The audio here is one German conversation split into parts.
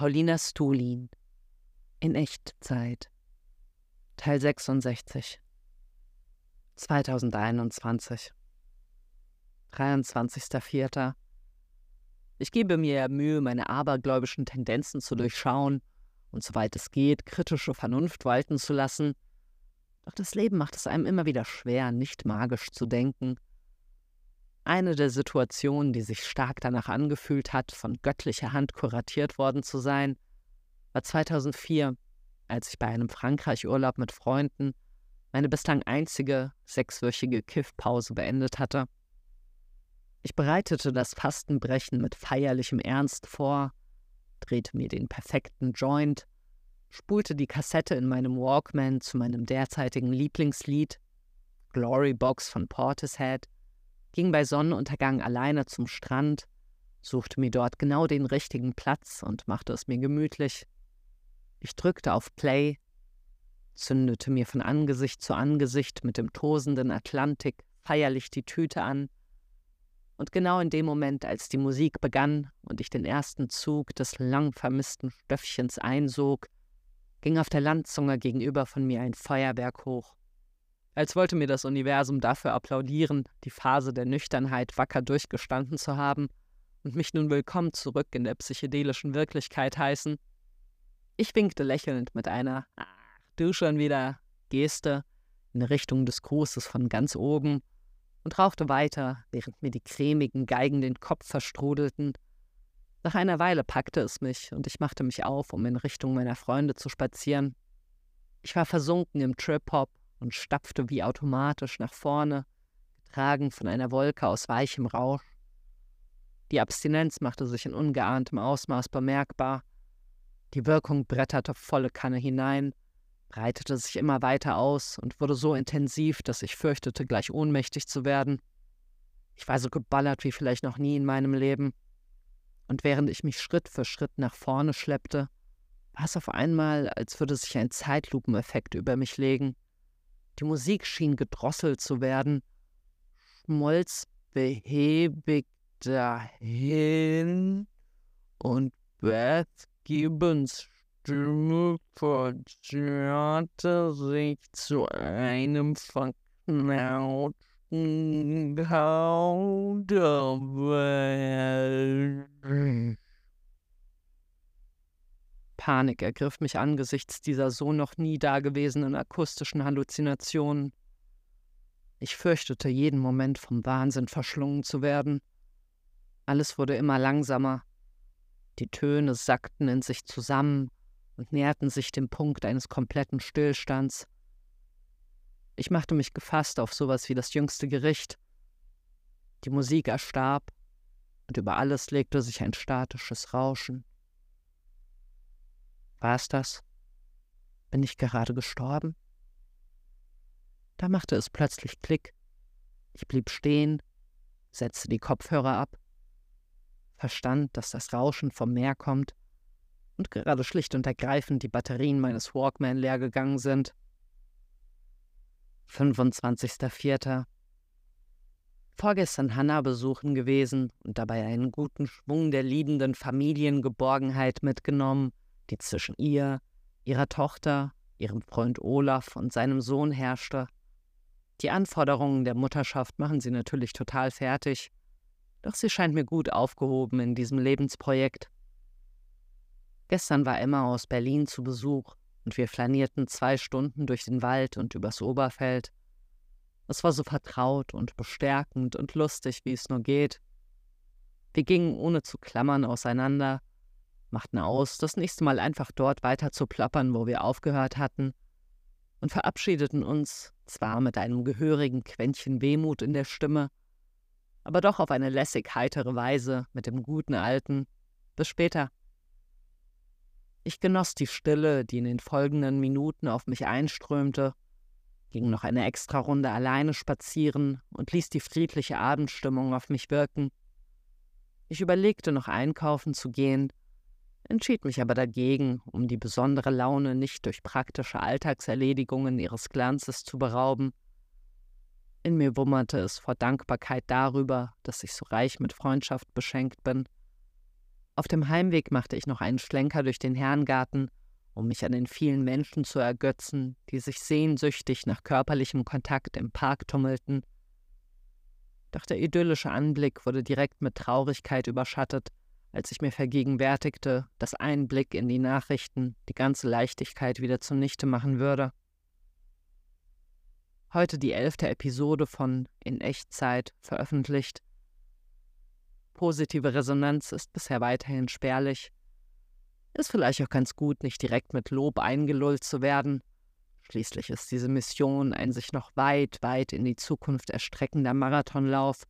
Paulina Stulin in Echtzeit Teil 66 2021 23.04. Ich gebe mir Mühe, meine abergläubischen Tendenzen zu durchschauen und soweit es geht, kritische Vernunft walten zu lassen. Doch das Leben macht es einem immer wieder schwer, nicht magisch zu denken. Eine der Situationen, die sich stark danach angefühlt hat, von göttlicher Hand kuratiert worden zu sein, war 2004, als ich bei einem Frankreich-Urlaub mit Freunden meine bislang einzige sechswöchige Kiffpause beendet hatte. Ich bereitete das Fastenbrechen mit feierlichem Ernst vor, drehte mir den perfekten Joint, spulte die Kassette in meinem Walkman zu meinem derzeitigen Lieblingslied, Glory Box von Portishead, ging bei Sonnenuntergang alleine zum Strand, suchte mir dort genau den richtigen Platz und machte es mir gemütlich. Ich drückte auf Play, zündete mir von Angesicht zu Angesicht mit dem tosenden Atlantik feierlich die Tüte an, und genau in dem Moment, als die Musik begann und ich den ersten Zug des lang vermissten Stöffchens einsog, ging auf der Landzunge gegenüber von mir ein Feuerwerk hoch. Als wollte mir das Universum dafür applaudieren, die Phase der Nüchternheit wacker durchgestanden zu haben und mich nun willkommen zurück in der psychedelischen Wirklichkeit heißen. Ich winkte lächelnd mit einer Ach, du schon wieder Geste in Richtung des Grußes von ganz oben und rauchte weiter, während mir die cremigen Geigen den Kopf verstrudelten. Nach einer Weile packte es mich und ich machte mich auf, um in Richtung meiner Freunde zu spazieren. Ich war versunken im Trip-Hop und stapfte wie automatisch nach vorne, getragen von einer Wolke aus weichem Rausch. Die Abstinenz machte sich in ungeahntem Ausmaß bemerkbar. Die Wirkung bretterte volle Kanne hinein, breitete sich immer weiter aus und wurde so intensiv, dass ich fürchtete, gleich ohnmächtig zu werden. Ich war so geballert wie vielleicht noch nie in meinem Leben. Und während ich mich Schritt für Schritt nach vorne schleppte, war es auf einmal, als würde sich ein Zeitlupeneffekt über mich legen. Die Musik schien gedrosselt zu werden, schmolz behäbig dahin und Beth Gibbons Stimme verzerrte sich zu einem verknauten Kauderwelsch. Panik ergriff mich angesichts dieser so noch nie dagewesenen akustischen Halluzinationen. Ich fürchtete jeden Moment vom Wahnsinn verschlungen zu werden. Alles wurde immer langsamer. Die Töne sackten in sich zusammen und näherten sich dem Punkt eines kompletten Stillstands. Ich machte mich gefasst auf sowas wie das jüngste Gericht. Die Musik erstarb und über alles legte sich ein statisches Rauschen. War es das? Bin ich gerade gestorben? Da machte es plötzlich Klick. Ich blieb stehen, setzte die Kopfhörer ab, verstand, dass das Rauschen vom Meer kommt und gerade schlicht und ergreifend die Batterien meines Walkman leer gegangen sind. 25.04. Vorgestern Hannah besuchen gewesen und dabei einen guten Schwung der liebenden Familiengeborgenheit mitgenommen die zwischen ihr, ihrer Tochter, ihrem Freund Olaf und seinem Sohn herrschte. Die Anforderungen der Mutterschaft machen sie natürlich total fertig, doch sie scheint mir gut aufgehoben in diesem Lebensprojekt. Gestern war Emma aus Berlin zu Besuch und wir flanierten zwei Stunden durch den Wald und übers Oberfeld. Es war so vertraut und bestärkend und lustig, wie es nur geht. Wir gingen ohne zu klammern auseinander, machten aus, das nächste Mal einfach dort weiter zu plappern, wo wir aufgehört hatten, und verabschiedeten uns, zwar mit einem gehörigen Quäntchen Wehmut in der Stimme, aber doch auf eine lässig heitere Weise mit dem guten Alten. Bis später. Ich genoss die Stille, die in den folgenden Minuten auf mich einströmte, ging noch eine Extrarunde alleine spazieren und ließ die friedliche Abendstimmung auf mich wirken. Ich überlegte noch einkaufen zu gehen, entschied mich aber dagegen, um die besondere Laune nicht durch praktische Alltagserledigungen ihres Glanzes zu berauben. In mir wummerte es vor Dankbarkeit darüber, dass ich so reich mit Freundschaft beschenkt bin. Auf dem Heimweg machte ich noch einen Schlenker durch den Herrengarten, um mich an den vielen Menschen zu ergötzen, die sich sehnsüchtig nach körperlichem Kontakt im Park tummelten. Doch der idyllische Anblick wurde direkt mit Traurigkeit überschattet, als ich mir vergegenwärtigte, dass ein Blick in die Nachrichten die ganze Leichtigkeit wieder zunichte machen würde. Heute die elfte Episode von In Echtzeit veröffentlicht. Positive Resonanz ist bisher weiterhin spärlich. Ist vielleicht auch ganz gut, nicht direkt mit Lob eingelullt zu werden. Schließlich ist diese Mission ein sich noch weit, weit in die Zukunft erstreckender Marathonlauf,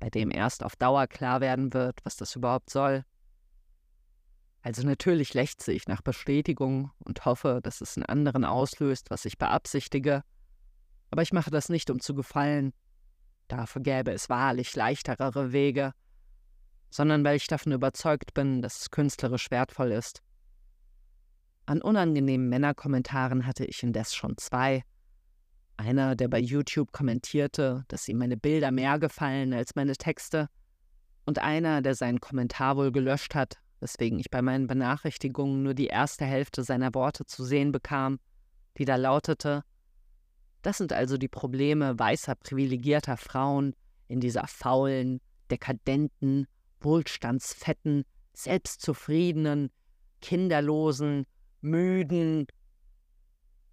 bei dem erst auf Dauer klar werden wird, was das überhaupt soll. Also natürlich lechze ich nach Bestätigung und hoffe, dass es in anderen auslöst, was ich beabsichtige, aber ich mache das nicht, um zu gefallen. Dafür gäbe es wahrlich leichterere Wege, sondern weil ich davon überzeugt bin, dass es künstlerisch wertvoll ist. An unangenehmen Männerkommentaren hatte ich indes schon zwei. Einer, der bei YouTube kommentierte, dass ihm meine Bilder mehr gefallen als meine Texte, und einer, der seinen Kommentar wohl gelöscht hat, weswegen ich bei meinen Benachrichtigungen nur die erste Hälfte seiner Worte zu sehen bekam, die da lautete Das sind also die Probleme weißer privilegierter Frauen in dieser faulen, dekadenten, wohlstandsfetten, selbstzufriedenen, kinderlosen, müden.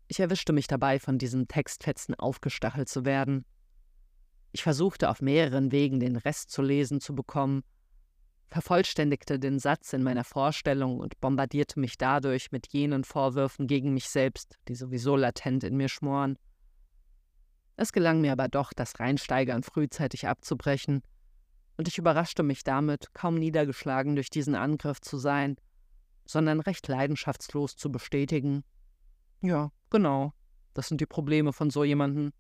Ich erwischte mich dabei, von diesen Textfetzen aufgestachelt zu werden. Ich versuchte auf mehreren Wegen den Rest zu lesen zu bekommen, vervollständigte den Satz in meiner Vorstellung und bombardierte mich dadurch mit jenen Vorwürfen gegen mich selbst, die sowieso latent in mir schmoren. Es gelang mir aber doch, das Reinsteigern frühzeitig abzubrechen und ich überraschte mich damit, kaum niedergeschlagen durch diesen Angriff zu sein, sondern recht leidenschaftslos zu bestätigen. Ja, genau, das sind die Probleme von so jemanden.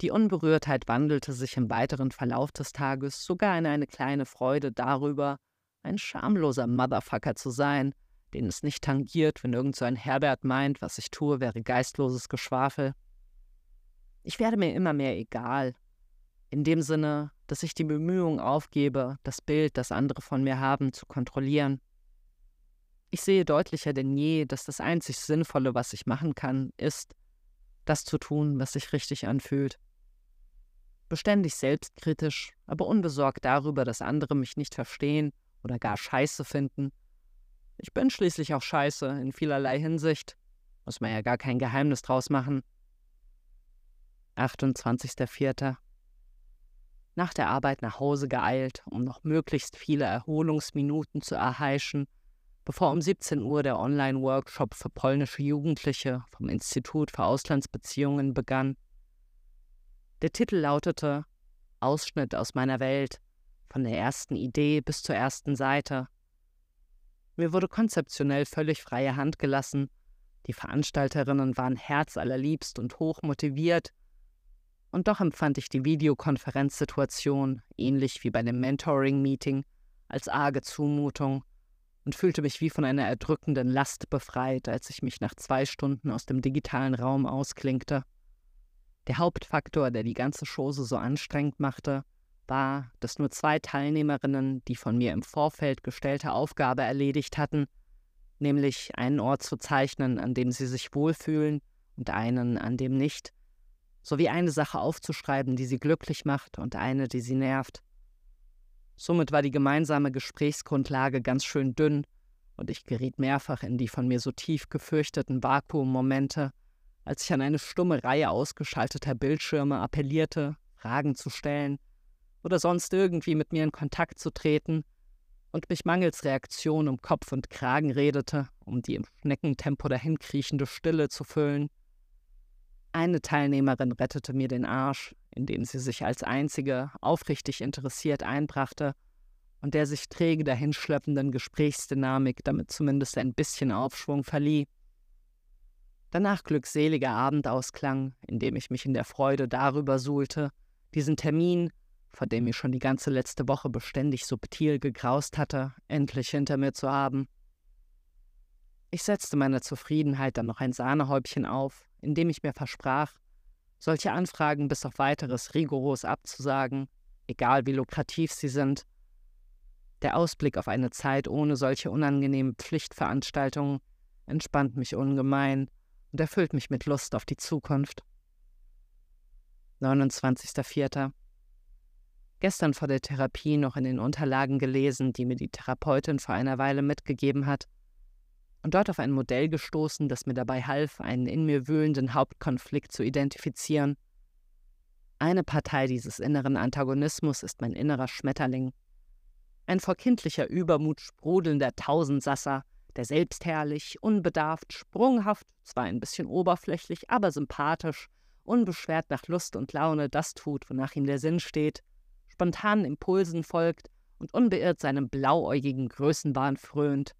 Die Unberührtheit wandelte sich im weiteren Verlauf des Tages sogar in eine kleine Freude darüber, ein schamloser Motherfucker zu sein, den es nicht tangiert, wenn irgend so ein Herbert meint, was ich tue, wäre geistloses Geschwafel. Ich werde mir immer mehr egal, in dem Sinne, dass ich die Bemühungen aufgebe, das Bild, das andere von mir haben, zu kontrollieren. Ich sehe deutlicher denn je, dass das einzig Sinnvolle, was ich machen kann, ist, das zu tun, was sich richtig anfühlt. Beständig selbstkritisch, aber unbesorgt darüber, dass andere mich nicht verstehen oder gar scheiße finden. Ich bin schließlich auch scheiße in vielerlei Hinsicht. Muss man ja gar kein Geheimnis draus machen. 28.04 nach der Arbeit nach Hause geeilt, um noch möglichst viele Erholungsminuten zu erheischen, bevor um 17 Uhr der Online-Workshop für polnische Jugendliche vom Institut für Auslandsbeziehungen begann. Der Titel lautete Ausschnitt aus meiner Welt, von der ersten Idee bis zur ersten Seite. Mir wurde konzeptionell völlig freie Hand gelassen, die Veranstalterinnen waren herzallerliebst und hoch motiviert, und doch empfand ich die Videokonferenzsituation, ähnlich wie bei dem Mentoring-Meeting, als arge Zumutung und fühlte mich wie von einer erdrückenden Last befreit, als ich mich nach zwei Stunden aus dem digitalen Raum ausklingte. Der Hauptfaktor, der die ganze Chose so anstrengend machte, war, dass nur zwei Teilnehmerinnen die von mir im Vorfeld gestellte Aufgabe erledigt hatten, nämlich einen Ort zu zeichnen, an dem sie sich wohlfühlen und einen, an dem nicht, sowie eine Sache aufzuschreiben, die sie glücklich macht und eine, die sie nervt. Somit war die gemeinsame Gesprächsgrundlage ganz schön dünn und ich geriet mehrfach in die von mir so tief gefürchteten Vakuummomente, als ich an eine stumme Reihe ausgeschalteter Bildschirme appellierte, Fragen zu stellen oder sonst irgendwie mit mir in Kontakt zu treten und mich mangels Reaktion um Kopf und Kragen redete, um die im Schneckentempo dahinkriechende Stille zu füllen. Eine Teilnehmerin rettete mir den Arsch, indem sie sich als einzige aufrichtig interessiert einbrachte und der sich träge dahinschleppenden Gesprächsdynamik damit zumindest ein bisschen Aufschwung verlieh. Danach glückseliger Abendausklang, indem ich mich in der Freude darüber suhlte, diesen Termin, vor dem ich schon die ganze letzte Woche beständig subtil gegraust hatte, endlich hinter mir zu haben. Ich setzte meiner Zufriedenheit dann noch ein Sahnehäubchen auf, indem ich mir versprach, solche Anfragen bis auf weiteres rigoros abzusagen, egal wie lukrativ sie sind. Der Ausblick auf eine Zeit ohne solche unangenehmen Pflichtveranstaltungen entspannt mich ungemein und erfüllt mich mit Lust auf die Zukunft. 29.04. Gestern vor der Therapie noch in den Unterlagen gelesen, die mir die Therapeutin vor einer Weile mitgegeben hat, und dort auf ein Modell gestoßen, das mir dabei half, einen in mir wühlenden Hauptkonflikt zu identifizieren. Eine Partei dieses inneren Antagonismus ist mein innerer Schmetterling. Ein vor kindlicher Übermut sprudelnder Tausendsasser, der selbstherrlich, unbedarft, sprunghaft, zwar ein bisschen oberflächlich, aber sympathisch, unbeschwert nach Lust und Laune das tut, wonach ihm der Sinn steht, spontanen Impulsen folgt und unbeirrt seinem blauäugigen Größenwahn frönt.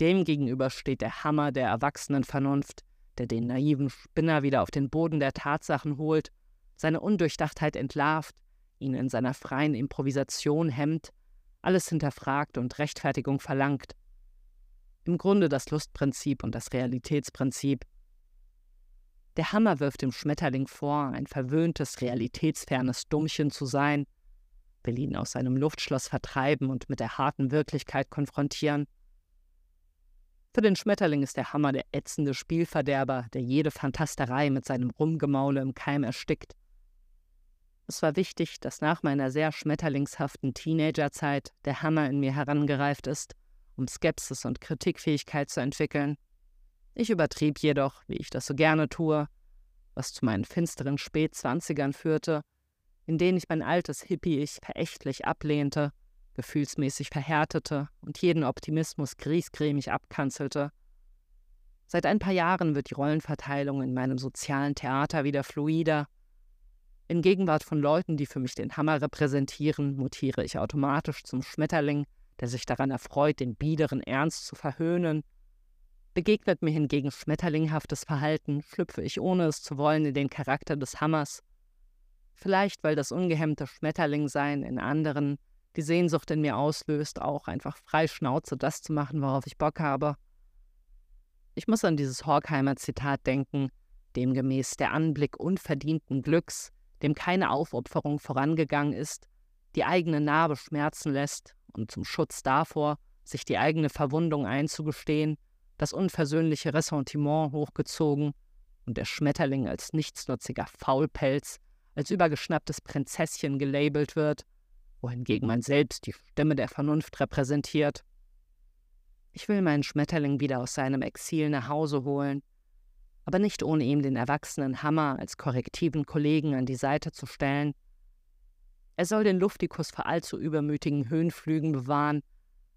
Demgegenüber steht der Hammer der erwachsenen Vernunft, der den naiven Spinner wieder auf den Boden der Tatsachen holt, seine Undurchdachtheit entlarvt, ihn in seiner freien Improvisation hemmt, alles hinterfragt und Rechtfertigung verlangt. Im Grunde das Lustprinzip und das Realitätsprinzip. Der Hammer wirft dem Schmetterling vor, ein verwöhntes, realitätsfernes Dummchen zu sein, will ihn aus seinem Luftschloss vertreiben und mit der harten Wirklichkeit konfrontieren. Für den Schmetterling ist der Hammer der ätzende Spielverderber, der jede Fantasterei mit seinem Rumgemaule im Keim erstickt. Es war wichtig, dass nach meiner sehr schmetterlingshaften Teenagerzeit der Hammer in mir herangereift ist, um Skepsis und Kritikfähigkeit zu entwickeln. Ich übertrieb jedoch, wie ich das so gerne tue, was zu meinen finsteren Spätzwanzigern führte, in denen ich mein altes Hippie-Ich verächtlich ablehnte gefühlsmäßig verhärtete und jeden Optimismus griesgrämig abkanzelte. Seit ein paar Jahren wird die Rollenverteilung in meinem sozialen Theater wieder fluider. In Gegenwart von Leuten, die für mich den Hammer repräsentieren, mutiere ich automatisch zum Schmetterling, der sich daran erfreut, den biederen Ernst zu verhöhnen. Begegnet mir hingegen schmetterlinghaftes Verhalten, schlüpfe ich ohne es zu wollen in den Charakter des Hammers. Vielleicht, weil das ungehemmte Schmetterlingsein in anderen die Sehnsucht in mir auslöst, auch einfach frei Schnauze das zu machen, worauf ich Bock habe. Ich muss an dieses Horkheimer Zitat denken, demgemäß der Anblick unverdienten Glücks, dem keine Aufopferung vorangegangen ist, die eigene Narbe schmerzen lässt und zum Schutz davor, sich die eigene Verwundung einzugestehen, das unversöhnliche Ressentiment hochgezogen und der Schmetterling als nichtsnutziger Faulpelz, als übergeschnapptes Prinzesschen gelabelt wird wohingegen man selbst die Stimme der Vernunft repräsentiert. Ich will meinen Schmetterling wieder aus seinem Exil nach Hause holen, aber nicht ohne ihm den erwachsenen Hammer als korrektiven Kollegen an die Seite zu stellen. Er soll den Luftikus vor allzu übermütigen Höhenflügen bewahren,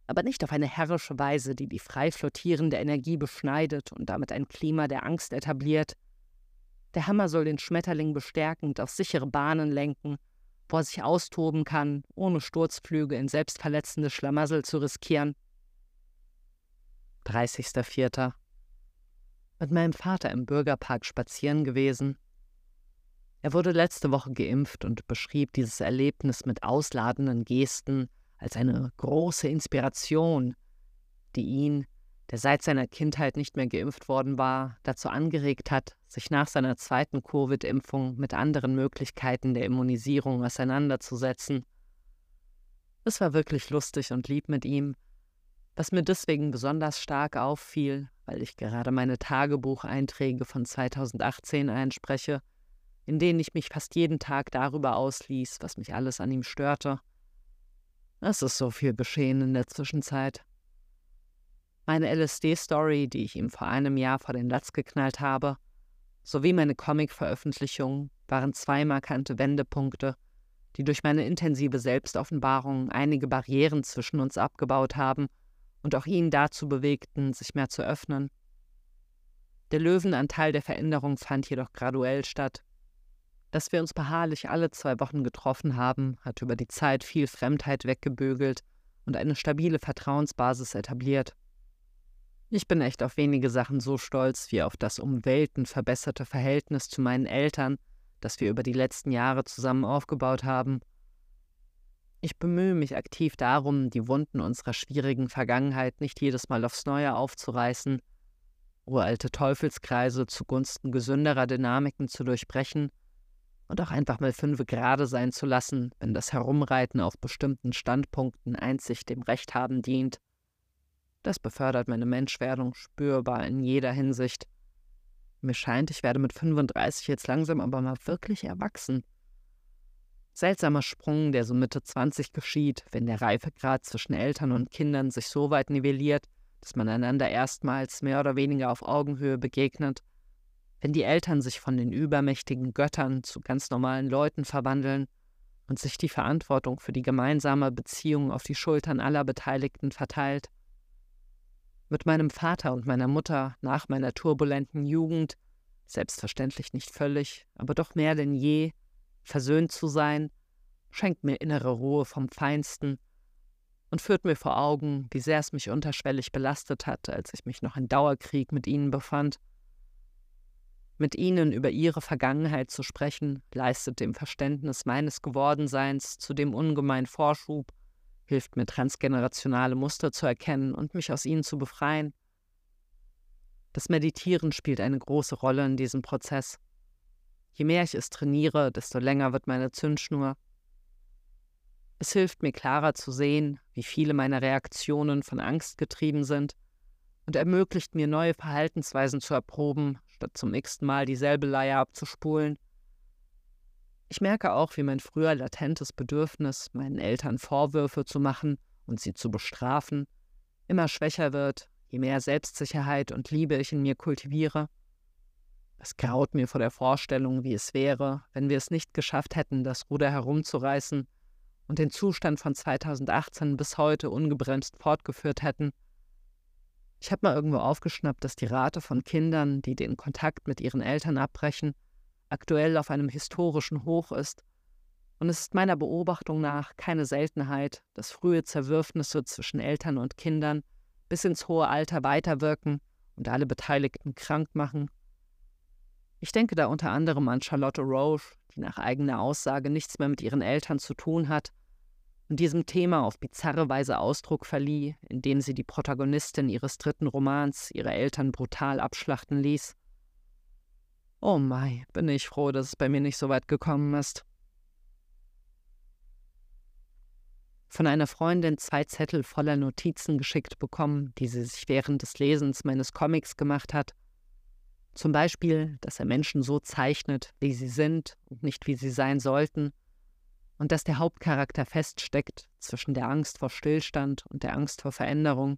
aber nicht auf eine herrische Weise, die die frei flottierende Energie beschneidet und damit ein Klima der Angst etabliert. Der Hammer soll den Schmetterling bestärkend auf sichere Bahnen lenken wo er sich austoben kann, ohne Sturzflüge in selbstverletzende Schlamassel zu riskieren. 30.04. Mit meinem Vater im Bürgerpark spazieren gewesen. Er wurde letzte Woche geimpft und beschrieb dieses Erlebnis mit ausladenden Gesten als eine große Inspiration, die ihn der seit seiner Kindheit nicht mehr geimpft worden war, dazu angeregt hat, sich nach seiner zweiten Covid-Impfung mit anderen Möglichkeiten der Immunisierung auseinanderzusetzen. Es war wirklich lustig und lieb mit ihm, was mir deswegen besonders stark auffiel, weil ich gerade meine Tagebucheinträge von 2018 einspreche, in denen ich mich fast jeden Tag darüber ausließ, was mich alles an ihm störte. Es ist so viel geschehen in der Zwischenzeit. Meine LSD-Story, die ich ihm vor einem Jahr vor den Latz geknallt habe, sowie meine Comic-Veröffentlichung waren zwei markante Wendepunkte, die durch meine intensive Selbstoffenbarung einige Barrieren zwischen uns abgebaut haben und auch ihn dazu bewegten, sich mehr zu öffnen. Der Löwenanteil der Veränderung fand jedoch graduell statt. Dass wir uns beharrlich alle zwei Wochen getroffen haben, hat über die Zeit viel Fremdheit weggebügelt und eine stabile Vertrauensbasis etabliert. Ich bin echt auf wenige Sachen so stolz wie auf das um Welten verbesserte Verhältnis zu meinen Eltern, das wir über die letzten Jahre zusammen aufgebaut haben. Ich bemühe mich aktiv darum, die Wunden unserer schwierigen Vergangenheit nicht jedes Mal aufs Neue aufzureißen, uralte Teufelskreise zugunsten gesünderer Dynamiken zu durchbrechen und auch einfach mal fünfe gerade sein zu lassen, wenn das Herumreiten auf bestimmten Standpunkten einzig dem Recht haben dient. Das befördert meine Menschwerdung spürbar in jeder Hinsicht. Mir scheint, ich werde mit 35 jetzt langsam aber mal wirklich erwachsen. Seltsamer Sprung, der so Mitte 20 geschieht, wenn der Reifegrad zwischen Eltern und Kindern sich so weit nivelliert, dass man einander erstmals mehr oder weniger auf Augenhöhe begegnet, wenn die Eltern sich von den übermächtigen Göttern zu ganz normalen Leuten verwandeln und sich die Verantwortung für die gemeinsame Beziehung auf die Schultern aller Beteiligten verteilt. Mit meinem Vater und meiner Mutter nach meiner turbulenten Jugend, selbstverständlich nicht völlig, aber doch mehr denn je, versöhnt zu sein, schenkt mir innere Ruhe vom Feinsten und führt mir vor Augen, wie sehr es mich unterschwellig belastet hat, als ich mich noch in Dauerkrieg mit ihnen befand. Mit ihnen über ihre Vergangenheit zu sprechen, leistet dem Verständnis meines Gewordenseins zudem ungemein Vorschub, hilft mir transgenerationale Muster zu erkennen und mich aus ihnen zu befreien. Das Meditieren spielt eine große Rolle in diesem Prozess. Je mehr ich es trainiere, desto länger wird meine Zündschnur, es hilft mir klarer zu sehen, wie viele meiner Reaktionen von Angst getrieben sind und ermöglicht mir neue Verhaltensweisen zu erproben, statt zum x Mal dieselbe Leier abzuspulen. Ich merke auch, wie mein früher latentes Bedürfnis, meinen Eltern Vorwürfe zu machen und sie zu bestrafen, immer schwächer wird, je mehr Selbstsicherheit und Liebe ich in mir kultiviere. Es graut mir vor der Vorstellung, wie es wäre, wenn wir es nicht geschafft hätten, das Ruder herumzureißen und den Zustand von 2018 bis heute ungebremst fortgeführt hätten. Ich habe mal irgendwo aufgeschnappt, dass die Rate von Kindern, die den Kontakt mit ihren Eltern abbrechen, aktuell auf einem historischen Hoch ist. Und es ist meiner Beobachtung nach keine Seltenheit, dass frühe Zerwürfnisse zwischen Eltern und Kindern bis ins hohe Alter weiterwirken und alle Beteiligten krank machen. Ich denke da unter anderem an Charlotte Roche, die nach eigener Aussage nichts mehr mit ihren Eltern zu tun hat und diesem Thema auf bizarre Weise Ausdruck verlieh, indem sie die Protagonistin ihres dritten Romans ihre Eltern brutal abschlachten ließ. Oh Mai, bin ich froh, dass es bei mir nicht so weit gekommen ist. Von einer Freundin zwei Zettel voller Notizen geschickt bekommen, die sie sich während des Lesens meines Comics gemacht hat. Zum Beispiel, dass er Menschen so zeichnet, wie sie sind und nicht wie sie sein sollten, und dass der Hauptcharakter feststeckt zwischen der Angst vor Stillstand und der Angst vor Veränderung.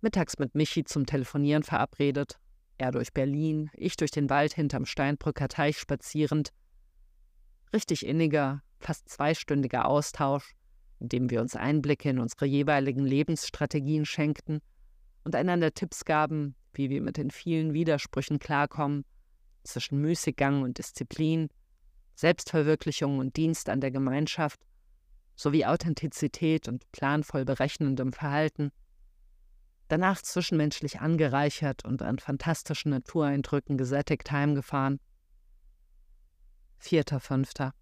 Mittags mit Michi zum Telefonieren verabredet, er durch Berlin, ich durch den Wald hinterm Steinbrücker Teich spazierend. Richtig inniger, fast zweistündiger Austausch, in dem wir uns Einblicke in unsere jeweiligen Lebensstrategien schenkten und einander Tipps gaben, wie wir mit den vielen Widersprüchen klarkommen, zwischen Müßiggang und Disziplin, Selbstverwirklichung und Dienst an der Gemeinschaft sowie Authentizität und planvoll berechnendem Verhalten, danach zwischenmenschlich angereichert und an fantastischen Natureindrücken gesättigt heimgefahren. Vierter, fünfter.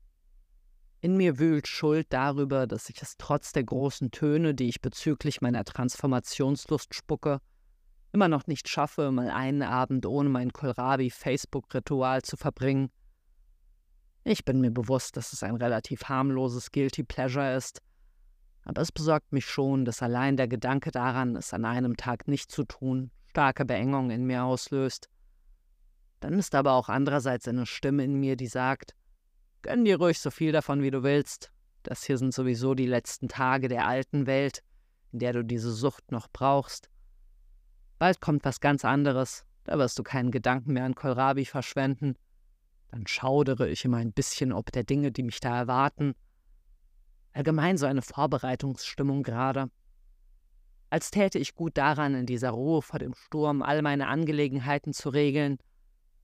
In mir wühlt Schuld darüber, dass ich es trotz der großen Töne, die ich bezüglich meiner Transformationslust spucke, immer noch nicht schaffe, mal einen Abend ohne mein Kohlrabi-Facebook-Ritual zu verbringen ich bin mir bewusst, dass es ein relativ harmloses Guilty Pleasure ist, aber es besorgt mich schon, dass allein der Gedanke daran, es an einem Tag nicht zu tun, starke Beengung in mir auslöst. Dann ist aber auch andererseits eine Stimme in mir, die sagt, gönn dir ruhig so viel davon, wie du willst. Das hier sind sowieso die letzten Tage der alten Welt, in der du diese Sucht noch brauchst. Bald kommt was ganz anderes, da wirst du keinen Gedanken mehr an Kohlrabi verschwenden dann schaudere ich immer ein bisschen ob der Dinge, die mich da erwarten. Allgemein so eine Vorbereitungsstimmung gerade. Als täte ich gut daran, in dieser Ruhe vor dem Sturm all meine Angelegenheiten zu regeln,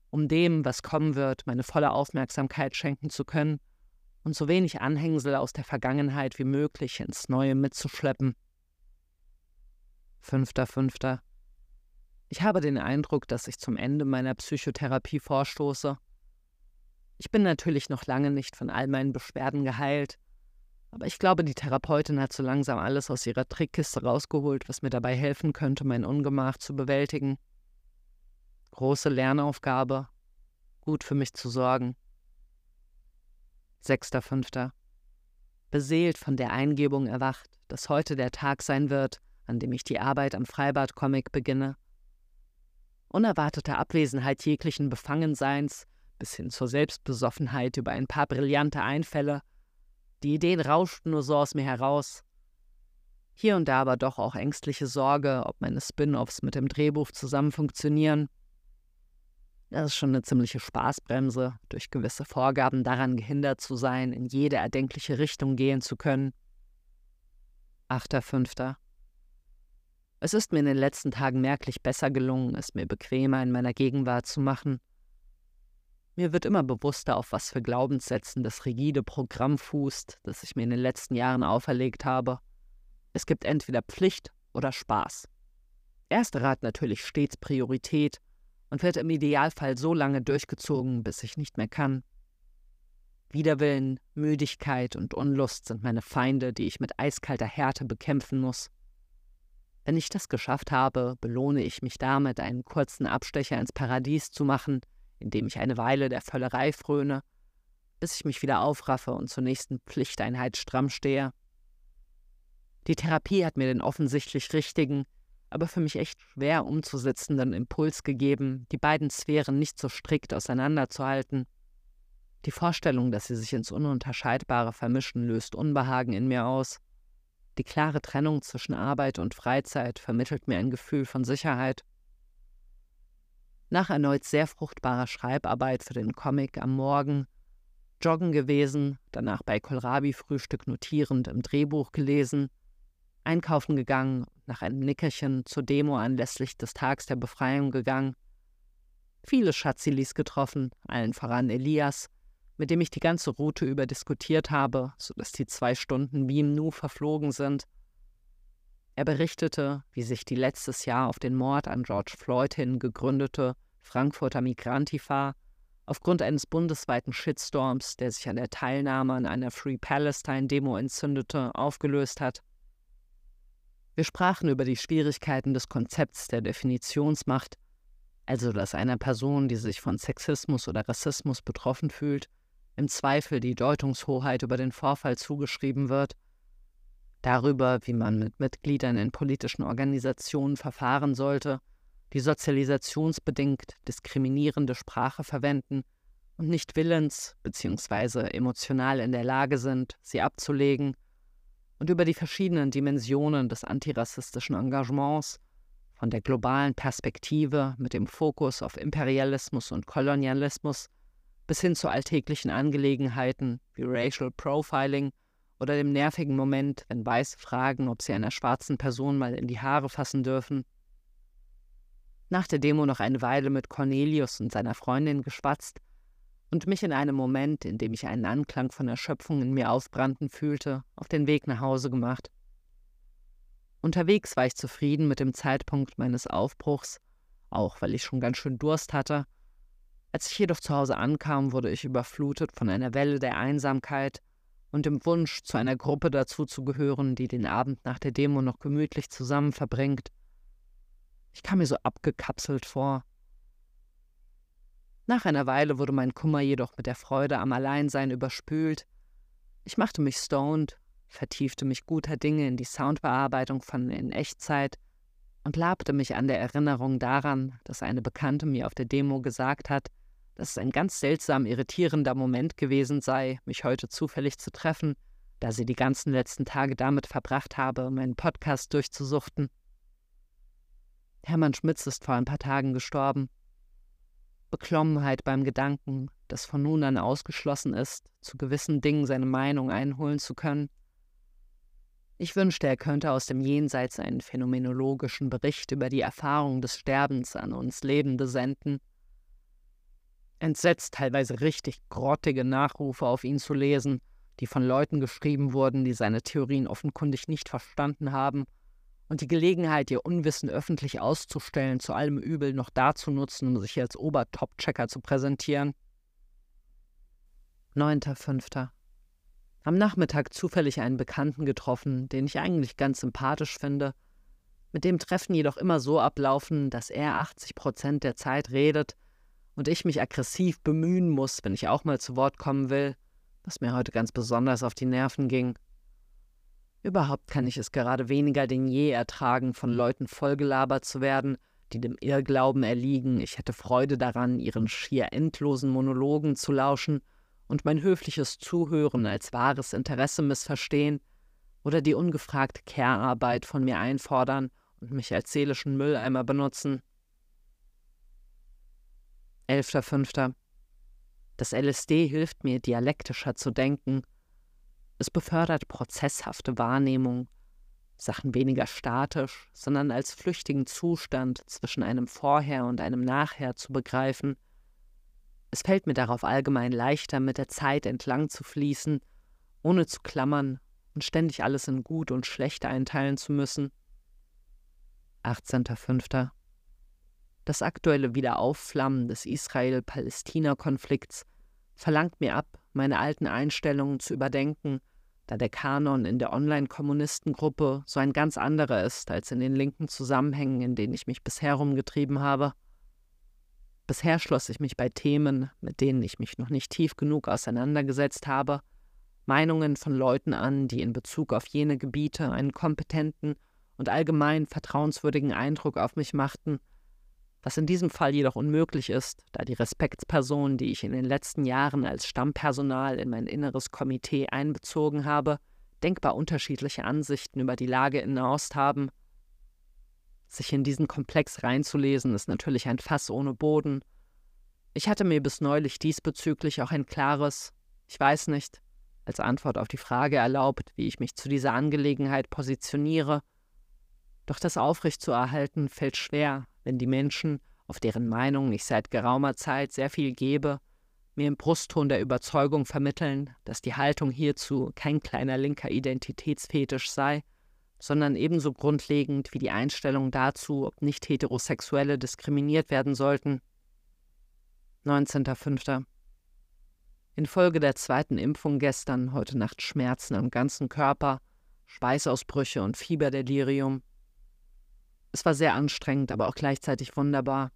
um dem, was kommen wird, meine volle Aufmerksamkeit schenken zu können und so wenig Anhängsel aus der Vergangenheit wie möglich ins Neue mitzuschleppen. Fünfter, fünfter. Ich habe den Eindruck, dass ich zum Ende meiner Psychotherapie vorstoße ich bin natürlich noch lange nicht von all meinen Beschwerden geheilt, aber ich glaube, die Therapeutin hat so langsam alles aus ihrer Trickkiste rausgeholt, was mir dabei helfen könnte, mein Ungemach zu bewältigen. Große Lernaufgabe, gut für mich zu sorgen. 6.5. Beseelt von der Eingebung erwacht, dass heute der Tag sein wird, an dem ich die Arbeit am Freibad-Comic beginne. Unerwartete Abwesenheit jeglichen Befangenseins bis hin zur Selbstbesoffenheit über ein paar brillante Einfälle. Die Ideen rauschten nur so aus mir heraus. Hier und da aber doch auch ängstliche Sorge, ob meine Spin-offs mit dem Drehbuch zusammen funktionieren. Das ist schon eine ziemliche Spaßbremse, durch gewisse Vorgaben daran gehindert zu sein, in jede erdenkliche Richtung gehen zu können. 8.5. Es ist mir in den letzten Tagen merklich besser gelungen, es mir bequemer in meiner Gegenwart zu machen. Mir wird immer bewusster, auf was für Glaubenssätzen das rigide Programm fußt, das ich mir in den letzten Jahren auferlegt habe. Es gibt entweder Pflicht oder Spaß. Ersterer hat natürlich stets Priorität und wird im Idealfall so lange durchgezogen, bis ich nicht mehr kann. Widerwillen, Müdigkeit und Unlust sind meine Feinde, die ich mit eiskalter Härte bekämpfen muss. Wenn ich das geschafft habe, belohne ich mich damit, einen kurzen Abstecher ins Paradies zu machen, indem ich eine Weile der Völlerei fröne, bis ich mich wieder aufraffe und zur nächsten Pflichteinheit stramm stehe. Die Therapie hat mir den offensichtlich richtigen, aber für mich echt schwer umzusetzenden Impuls gegeben, die beiden Sphären nicht so strikt auseinanderzuhalten. Die Vorstellung, dass sie sich ins Ununterscheidbare vermischen, löst Unbehagen in mir aus. Die klare Trennung zwischen Arbeit und Freizeit vermittelt mir ein Gefühl von Sicherheit. Nach erneut sehr fruchtbarer Schreibarbeit für den Comic am Morgen, joggen gewesen, danach bei Kohlrabi-Frühstück notierend im Drehbuch gelesen, einkaufen gegangen, nach einem Nickerchen zur Demo anlässlich des Tags der Befreiung gegangen. Viele Schatzilis getroffen, allen voran Elias, mit dem ich die ganze Route über diskutiert habe, sodass die zwei Stunden wie im Nu verflogen sind. Er berichtete, wie sich die letztes Jahr auf den Mord an George Floyd hin gegründete Frankfurter Migrantifa aufgrund eines bundesweiten Shitstorms, der sich an der Teilnahme an einer Free Palestine-Demo entzündete, aufgelöst hat. Wir sprachen über die Schwierigkeiten des Konzepts der Definitionsmacht, also dass einer Person, die sich von Sexismus oder Rassismus betroffen fühlt, im Zweifel die Deutungshoheit über den Vorfall zugeschrieben wird, darüber, wie man mit Mitgliedern in politischen Organisationen verfahren sollte, die sozialisationsbedingt diskriminierende Sprache verwenden und nicht willens bzw. emotional in der Lage sind, sie abzulegen und über die verschiedenen Dimensionen des antirassistischen Engagements, von der globalen Perspektive mit dem Fokus auf Imperialismus und Kolonialismus bis hin zu alltäglichen Angelegenheiten wie Racial Profiling oder dem nervigen Moment, wenn Weiße fragen, ob sie einer schwarzen Person mal in die Haare fassen dürfen. Nach der Demo noch eine Weile mit Cornelius und seiner Freundin geschwatzt und mich in einem Moment, in dem ich einen Anklang von Erschöpfung in mir aufbrannten fühlte, auf den Weg nach Hause gemacht. Unterwegs war ich zufrieden mit dem Zeitpunkt meines Aufbruchs, auch weil ich schon ganz schön Durst hatte. Als ich jedoch zu Hause ankam, wurde ich überflutet von einer Welle der Einsamkeit und dem Wunsch, zu einer Gruppe dazuzugehören, die den Abend nach der Demo noch gemütlich zusammen verbringt. Ich kam mir so abgekapselt vor, nach einer Weile wurde mein Kummer jedoch mit der Freude am Alleinsein überspült. Ich machte mich stoned, vertiefte mich guter Dinge in die Soundbearbeitung von in Echtzeit und labte mich an der Erinnerung daran, dass eine Bekannte mir auf der Demo gesagt hat, dass es ein ganz seltsam irritierender Moment gewesen sei, mich heute zufällig zu treffen, da sie die ganzen letzten Tage damit verbracht habe, meinen Podcast durchzusuchten. Hermann Schmitz ist vor ein paar Tagen gestorben. Beklommenheit beim Gedanken, dass von nun an ausgeschlossen ist, zu gewissen Dingen seine Meinung einholen zu können. Ich wünschte, er könnte aus dem Jenseits einen phänomenologischen Bericht über die Erfahrung des Sterbens an uns Lebende senden. Entsetzt teilweise richtig grottige Nachrufe auf ihn zu lesen, die von Leuten geschrieben wurden, die seine Theorien offenkundig nicht verstanden haben und die Gelegenheit, ihr Unwissen öffentlich auszustellen, zu allem Übel noch dazu nutzen, um sich als Obertop-Checker zu präsentieren. 9.5. Am Nachmittag zufällig einen Bekannten getroffen, den ich eigentlich ganz sympathisch finde, mit dem Treffen jedoch immer so ablaufen, dass er 80 Prozent der Zeit redet und ich mich aggressiv bemühen muss, wenn ich auch mal zu Wort kommen will, was mir heute ganz besonders auf die Nerven ging. Überhaupt kann ich es gerade weniger denn je ertragen, von Leuten vollgelabert zu werden, die dem Irrglauben erliegen, ich hätte Freude daran, ihren schier endlosen Monologen zu lauschen und mein höfliches Zuhören als wahres Interesse missverstehen oder die ungefragte Care-Arbeit von mir einfordern und mich als seelischen Mülleimer benutzen. 11.05. Das LSD hilft mir, dialektischer zu denken. Es befördert prozesshafte Wahrnehmung, Sachen weniger statisch, sondern als flüchtigen Zustand zwischen einem Vorher und einem Nachher zu begreifen. Es fällt mir darauf allgemein leichter, mit der Zeit entlang zu fließen, ohne zu klammern und ständig alles in gut und schlecht einteilen zu müssen. 18.05. Das aktuelle Wiederaufflammen des Israel-Palästina-Konflikts verlangt mir ab, meine alten Einstellungen zu überdenken, da der Kanon in der Online-Kommunistengruppe so ein ganz anderer ist als in den linken Zusammenhängen, in denen ich mich bisher rumgetrieben habe. Bisher schloss ich mich bei Themen, mit denen ich mich noch nicht tief genug auseinandergesetzt habe, Meinungen von Leuten an, die in Bezug auf jene Gebiete einen kompetenten und allgemein vertrauenswürdigen Eindruck auf mich machten, was in diesem Fall jedoch unmöglich ist, da die Respektspersonen, die ich in den letzten Jahren als Stammpersonal in mein inneres Komitee einbezogen habe, denkbar unterschiedliche Ansichten über die Lage in Nahost haben. Sich in diesen Komplex reinzulesen, ist natürlich ein Fass ohne Boden. Ich hatte mir bis neulich diesbezüglich auch ein klares Ich weiß nicht als Antwort auf die Frage erlaubt, wie ich mich zu dieser Angelegenheit positioniere – doch das aufrechtzuerhalten fällt schwer, wenn die Menschen, auf deren Meinung ich seit geraumer Zeit sehr viel gebe, mir im Brustton der Überzeugung vermitteln, dass die Haltung hierzu kein kleiner linker Identitätsfetisch sei, sondern ebenso grundlegend wie die Einstellung dazu, ob nicht Heterosexuelle diskriminiert werden sollten. 19.05. Infolge der zweiten Impfung gestern heute Nacht Schmerzen am ganzen Körper, Schweißausbrüche und Fieberdelirium, es war sehr anstrengend, aber auch gleichzeitig wunderbar.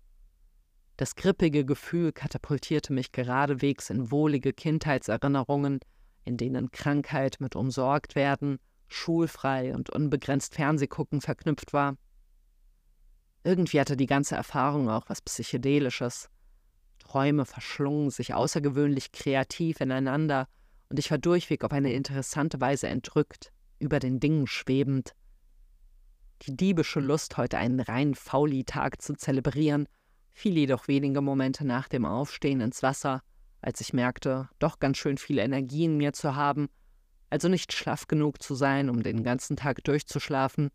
Das grippige Gefühl katapultierte mich geradewegs in wohlige Kindheitserinnerungen, in denen Krankheit mit umsorgt werden, schulfrei und unbegrenzt Fernsehgucken verknüpft war. Irgendwie hatte die ganze Erfahrung auch was Psychedelisches. Träume verschlungen sich außergewöhnlich kreativ ineinander, und ich war durchweg auf eine interessante Weise entrückt, über den Dingen schwebend, die diebische Lust, heute einen reinen Fauli-Tag zu zelebrieren, fiel jedoch wenige Momente nach dem Aufstehen ins Wasser, als ich merkte, doch ganz schön viele Energie in mir zu haben, also nicht schlaff genug zu sein, um den ganzen Tag durchzuschlafen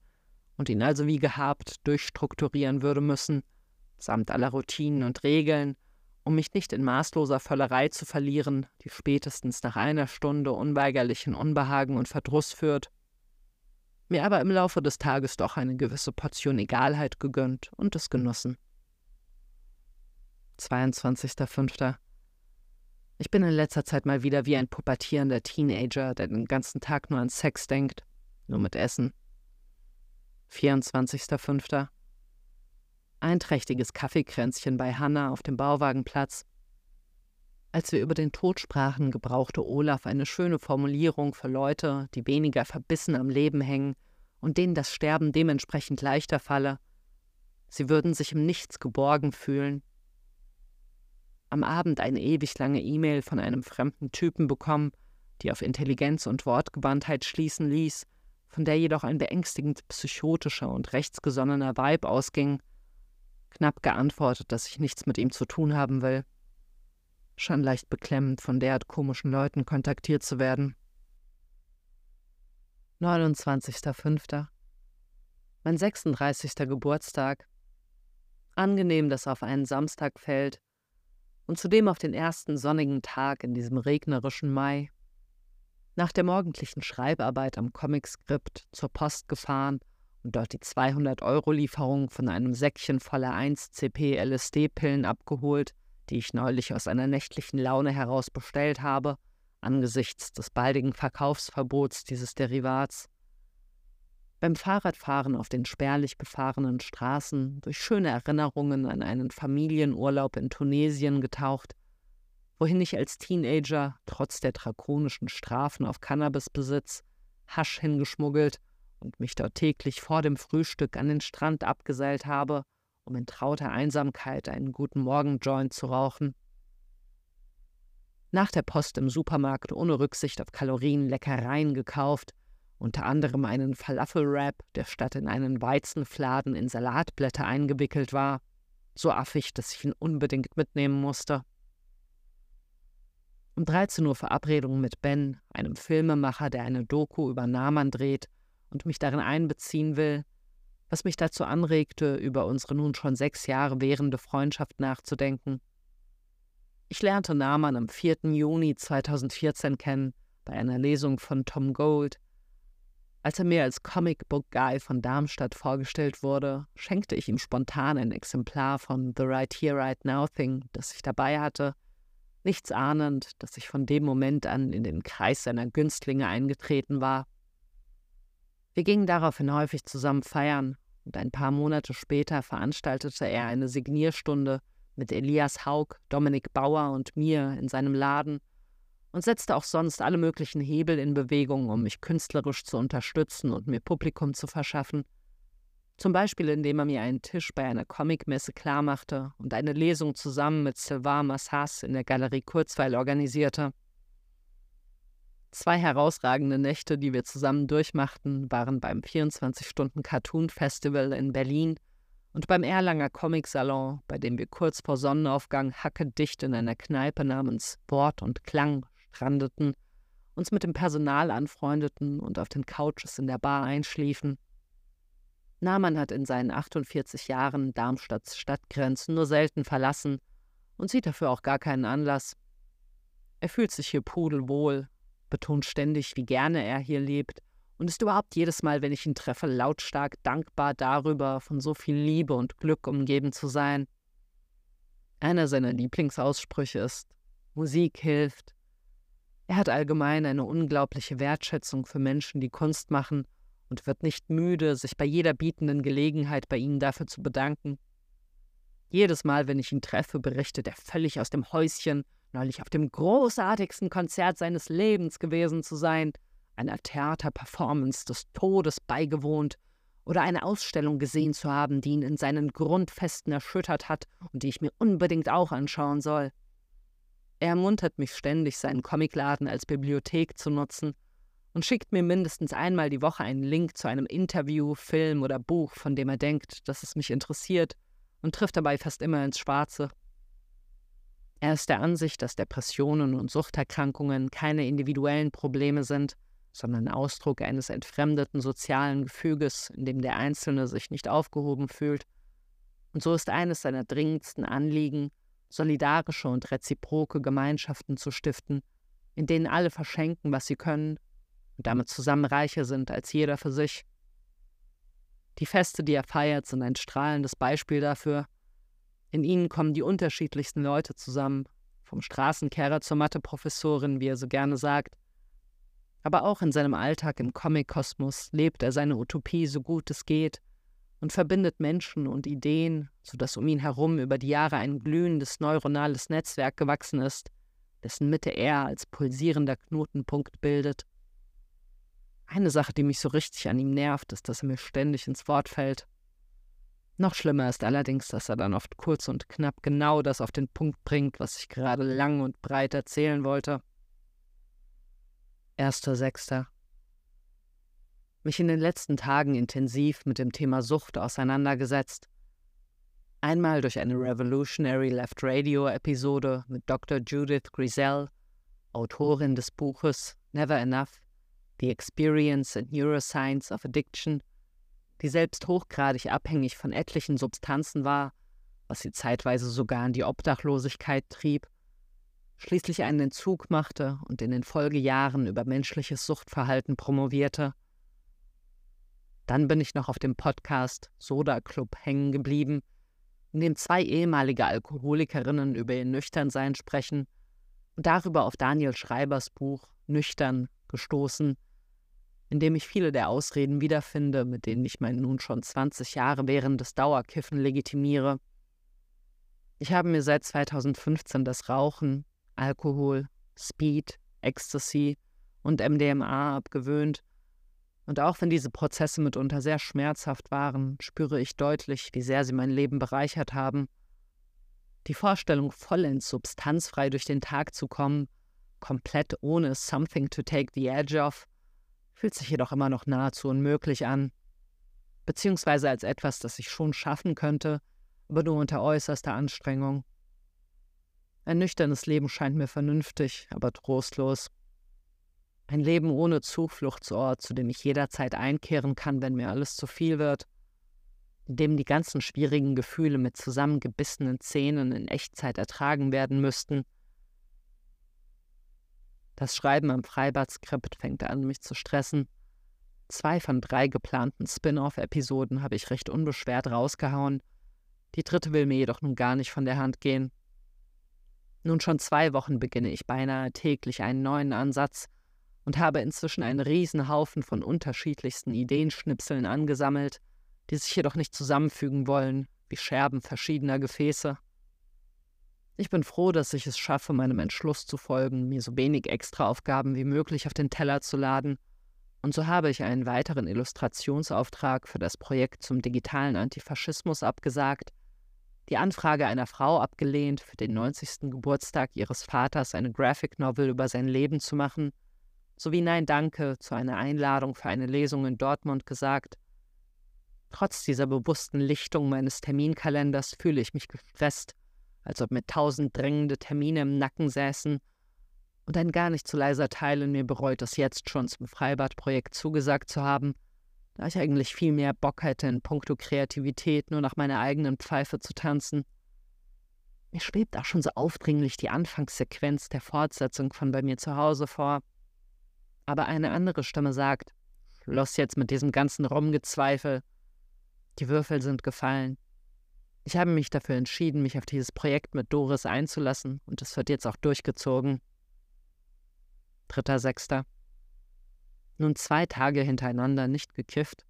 und ihn also wie gehabt durchstrukturieren würde müssen, samt aller Routinen und Regeln, um mich nicht in maßloser Völlerei zu verlieren, die spätestens nach einer Stunde unweigerlichen Unbehagen und Verdruss führt mir aber im Laufe des Tages doch eine gewisse Portion Egalheit gegönnt und es genossen. 22.05. Ich bin in letzter Zeit mal wieder wie ein pubertierender Teenager, der den ganzen Tag nur an Sex denkt, nur mit Essen. 24.05. Ein trächtiges Kaffeekränzchen bei Hanna auf dem Bauwagenplatz. Als wir über den Tod sprachen, gebrauchte Olaf eine schöne Formulierung für Leute, die weniger verbissen am Leben hängen und denen das Sterben dementsprechend leichter falle. Sie würden sich im Nichts geborgen fühlen. Am Abend eine ewig lange E-Mail von einem fremden Typen bekommen, die auf Intelligenz und Wortgewandtheit schließen ließ, von der jedoch ein beängstigend psychotischer und rechtsgesonnener Weib ausging. Knapp geantwortet, dass ich nichts mit ihm zu tun haben will schon leicht beklemmend, von derart komischen Leuten kontaktiert zu werden. 29.05. Mein 36. Geburtstag. Angenehm, dass auf einen Samstag fällt und zudem auf den ersten sonnigen Tag in diesem regnerischen Mai. Nach der morgendlichen Schreibarbeit am Comicskript zur Post gefahren und dort die 200-Euro-Lieferung von einem Säckchen voller 1-CP LSD-Pillen abgeholt, die ich neulich aus einer nächtlichen Laune heraus bestellt habe, angesichts des baldigen Verkaufsverbots dieses Derivats. Beim Fahrradfahren auf den spärlich befahrenen Straßen, durch schöne Erinnerungen an einen Familienurlaub in Tunesien getaucht, wohin ich als Teenager trotz der drakonischen Strafen auf Cannabisbesitz Hasch hingeschmuggelt und mich dort täglich vor dem Frühstück an den Strand abgeseilt habe, um in trauter Einsamkeit einen guten Morgenjoint zu rauchen. Nach der Post im Supermarkt ohne Rücksicht auf Kalorien Leckereien gekauft unter anderem einen Falafel-Wrap, der statt in einen Weizenfladen in Salatblätter eingewickelt war, so affig, dass ich ihn unbedingt mitnehmen musste. Um 13 Uhr Verabredung mit Ben, einem Filmemacher, der eine Doku über Naman dreht und mich darin einbeziehen will, was mich dazu anregte, über unsere nun schon sechs Jahre währende Freundschaft nachzudenken. Ich lernte Naman am 4. Juni 2014 kennen, bei einer Lesung von Tom Gold, als er mir als Comic Book Guy von Darmstadt vorgestellt wurde, schenkte ich ihm spontan ein Exemplar von The Right Here, Right Now Thing, das ich dabei hatte, nichts ahnend, dass ich von dem Moment an in den Kreis seiner Günstlinge eingetreten war. Wir gingen daraufhin häufig zusammen feiern, und ein paar Monate später veranstaltete er eine Signierstunde mit Elias Haug, Dominik Bauer und mir in seinem Laden – und setzte auch sonst alle möglichen Hebel in Bewegung, um mich künstlerisch zu unterstützen und mir Publikum zu verschaffen. Zum Beispiel, indem er mir einen Tisch bei einer Comicmesse klarmachte und eine Lesung zusammen mit Sylvain Massas in der Galerie Kurzweil organisierte. Zwei herausragende Nächte, die wir zusammen durchmachten, waren beim 24-Stunden-Cartoon-Festival in Berlin und beim Erlanger Comic-Salon, bei dem wir kurz vor Sonnenaufgang hackedicht in einer Kneipe namens Wort und Klang strandeten, uns mit dem Personal anfreundeten und auf den Couches in der Bar einschliefen. Nahmann hat in seinen 48 Jahren Darmstadts Stadtgrenzen nur selten verlassen und sieht dafür auch gar keinen Anlass. Er fühlt sich hier pudelwohl, betont ständig, wie gerne er hier lebt und ist überhaupt jedes Mal, wenn ich ihn treffe, lautstark dankbar darüber, von so viel Liebe und Glück umgeben zu sein. Einer seiner Lieblingsaussprüche ist Musik hilft, er hat allgemein eine unglaubliche Wertschätzung für Menschen, die Kunst machen, und wird nicht müde, sich bei jeder bietenden Gelegenheit bei ihnen dafür zu bedanken. Jedes Mal, wenn ich ihn treffe, berichtet er völlig aus dem Häuschen, neulich auf dem großartigsten Konzert seines Lebens gewesen zu sein, einer Theaterperformance des Todes beigewohnt oder eine Ausstellung gesehen zu haben, die ihn in seinen Grundfesten erschüttert hat und die ich mir unbedingt auch anschauen soll. Er ermuntert mich ständig, seinen Comicladen als Bibliothek zu nutzen und schickt mir mindestens einmal die Woche einen Link zu einem Interview, Film oder Buch, von dem er denkt, dass es mich interessiert und trifft dabei fast immer ins Schwarze. Er ist der Ansicht, dass Depressionen und Suchterkrankungen keine individuellen Probleme sind, sondern Ausdruck eines entfremdeten sozialen Gefüges, in dem der Einzelne sich nicht aufgehoben fühlt. Und so ist eines seiner dringendsten Anliegen, solidarische und reziproke Gemeinschaften zu stiften, in denen alle verschenken, was sie können und damit zusammen reicher sind als jeder für sich. Die Feste, die er feiert, sind ein strahlendes Beispiel dafür. In ihnen kommen die unterschiedlichsten Leute zusammen, vom Straßenkehrer zur Matheprofessorin, wie er so gerne sagt. Aber auch in seinem Alltag im Comic-Kosmos lebt er seine Utopie so gut es geht und verbindet Menschen und Ideen, sodass um ihn herum über die Jahre ein glühendes neuronales Netzwerk gewachsen ist, dessen Mitte er als pulsierender Knotenpunkt bildet. Eine Sache, die mich so richtig an ihm nervt, ist, dass er mir ständig ins Wort fällt. Noch schlimmer ist allerdings, dass er dann oft kurz und knapp genau das auf den Punkt bringt, was ich gerade lang und breit erzählen wollte. Erster Sechster mich in den letzten Tagen intensiv mit dem Thema Sucht auseinandergesetzt. Einmal durch eine Revolutionary Left Radio Episode mit Dr. Judith Grisel, Autorin des Buches Never Enough, The Experience and Neuroscience of Addiction, die selbst hochgradig abhängig von etlichen Substanzen war, was sie zeitweise sogar in die Obdachlosigkeit trieb, schließlich einen Entzug machte und in den Folgejahren über menschliches Suchtverhalten promovierte. Dann bin ich noch auf dem Podcast Soda Club hängen geblieben, in dem zwei ehemalige Alkoholikerinnen über ihr Nüchternsein sprechen und darüber auf Daniel Schreibers Buch Nüchtern gestoßen, in dem ich viele der Ausreden wiederfinde, mit denen ich mein nun schon 20 Jahre währendes Dauerkiffen legitimiere. Ich habe mir seit 2015 das Rauchen, Alkohol, Speed, Ecstasy und MDMA abgewöhnt. Und auch wenn diese Prozesse mitunter sehr schmerzhaft waren, spüre ich deutlich, wie sehr sie mein Leben bereichert haben. Die Vorstellung, vollends substanzfrei durch den Tag zu kommen, komplett ohne something to take the edge off, fühlt sich jedoch immer noch nahezu unmöglich an. Beziehungsweise als etwas, das ich schon schaffen könnte, aber nur unter äußerster Anstrengung. Ein nüchternes Leben scheint mir vernünftig, aber trostlos. Ein Leben ohne Zufluchtsort, zu dem ich jederzeit einkehren kann, wenn mir alles zu viel wird, in dem die ganzen schwierigen Gefühle mit zusammengebissenen Zähnen in Echtzeit ertragen werden müssten. Das Schreiben am Freibad-Skript fängt an, mich zu stressen. Zwei von drei geplanten Spin-off-Episoden habe ich recht unbeschwert rausgehauen. Die dritte will mir jedoch nun gar nicht von der Hand gehen. Nun schon zwei Wochen beginne ich beinahe täglich einen neuen Ansatz und habe inzwischen einen Riesenhaufen von unterschiedlichsten Ideenschnipseln angesammelt, die sich jedoch nicht zusammenfügen wollen, wie Scherben verschiedener Gefäße. Ich bin froh, dass ich es schaffe, meinem Entschluss zu folgen, mir so wenig Extraaufgaben wie möglich auf den Teller zu laden, und so habe ich einen weiteren Illustrationsauftrag für das Projekt zum digitalen Antifaschismus abgesagt, die Anfrage einer Frau abgelehnt, für den 90. Geburtstag ihres Vaters eine Graphic Novel über sein Leben zu machen, sowie Nein Danke zu einer Einladung für eine Lesung in Dortmund gesagt. Trotz dieser bewussten Lichtung meines Terminkalenders fühle ich mich gestresst, als ob mir tausend drängende Termine im Nacken säßen, und ein gar nicht zu leiser Teil in mir bereut es jetzt schon zum Freibadprojekt zugesagt zu haben, da ich eigentlich viel mehr Bock hätte, in puncto Kreativität nur nach meiner eigenen Pfeife zu tanzen. Mir schwebt auch schon so aufdringlich die Anfangssequenz der Fortsetzung von bei mir zu Hause vor. Aber eine andere Stimme sagt, Schluss jetzt mit diesem ganzen Rumgezweifel. Die Würfel sind gefallen. Ich habe mich dafür entschieden, mich auf dieses Projekt mit Doris einzulassen und es wird jetzt auch durchgezogen. Dritter Sechster nun zwei Tage hintereinander nicht gekifft.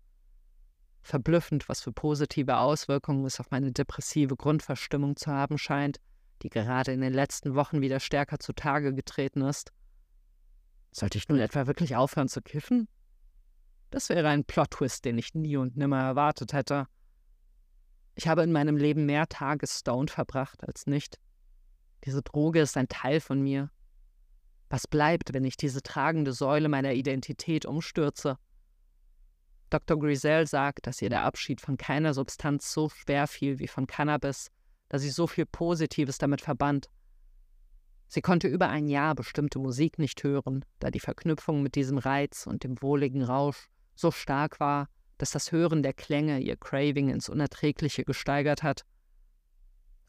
Verblüffend, was für positive Auswirkungen es auf meine depressive Grundverstimmung zu haben scheint, die gerade in den letzten Wochen wieder stärker zutage getreten ist. Sollte ich nun etwa wirklich aufhören zu kiffen? Das wäre ein Plot-Twist, den ich nie und nimmer erwartet hätte. Ich habe in meinem Leben mehr Tage stoned verbracht als nicht. Diese Droge ist ein Teil von mir, was bleibt, wenn ich diese tragende Säule meiner Identität umstürze? Dr. Grisel sagt, dass ihr der Abschied von keiner Substanz so schwer fiel wie von Cannabis, dass sie so viel Positives damit verband. Sie konnte über ein Jahr bestimmte Musik nicht hören, da die Verknüpfung mit diesem Reiz und dem wohligen Rausch so stark war, dass das Hören der Klänge ihr Craving ins Unerträgliche gesteigert hat.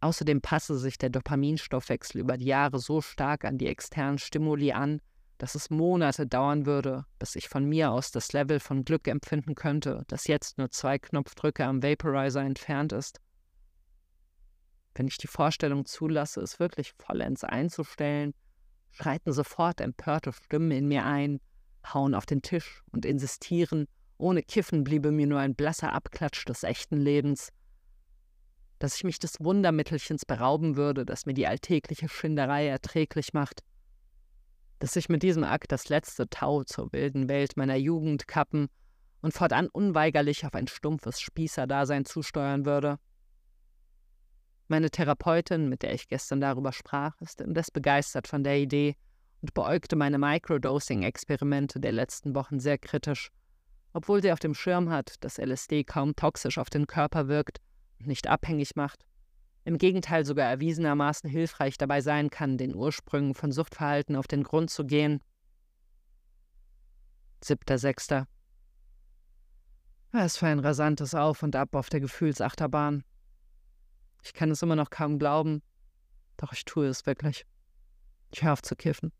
Außerdem passe sich der Dopaminstoffwechsel über die Jahre so stark an die externen Stimuli an, dass es Monate dauern würde, bis ich von mir aus das Level von Glück empfinden könnte, das jetzt nur zwei Knopfdrücke am Vaporizer entfernt ist. Wenn ich die Vorstellung zulasse, es wirklich vollends einzustellen, schreiten sofort empörte Stimmen in mir ein, hauen auf den Tisch und insistieren, ohne Kiffen bliebe mir nur ein blasser Abklatsch des echten Lebens, dass ich mich des Wundermittelchens berauben würde, das mir die alltägliche Schinderei erträglich macht, dass ich mit diesem Akt das letzte Tau zur wilden Welt meiner Jugend kappen und fortan unweigerlich auf ein stumpfes Spießerdasein zusteuern würde. Meine Therapeutin, mit der ich gestern darüber sprach, ist indes begeistert von der Idee und beäugte meine Microdosing-Experimente der letzten Wochen sehr kritisch, obwohl sie auf dem Schirm hat, dass LSD kaum toxisch auf den Körper wirkt nicht abhängig macht, im Gegenteil sogar erwiesenermaßen hilfreich dabei sein kann, den Ursprüngen von Suchtverhalten auf den Grund zu gehen. 7.6. Was für ein rasantes Auf und Ab auf der Gefühlsachterbahn. Ich kann es immer noch kaum glauben, doch ich tue es wirklich. Ich höre auf zu kiffen.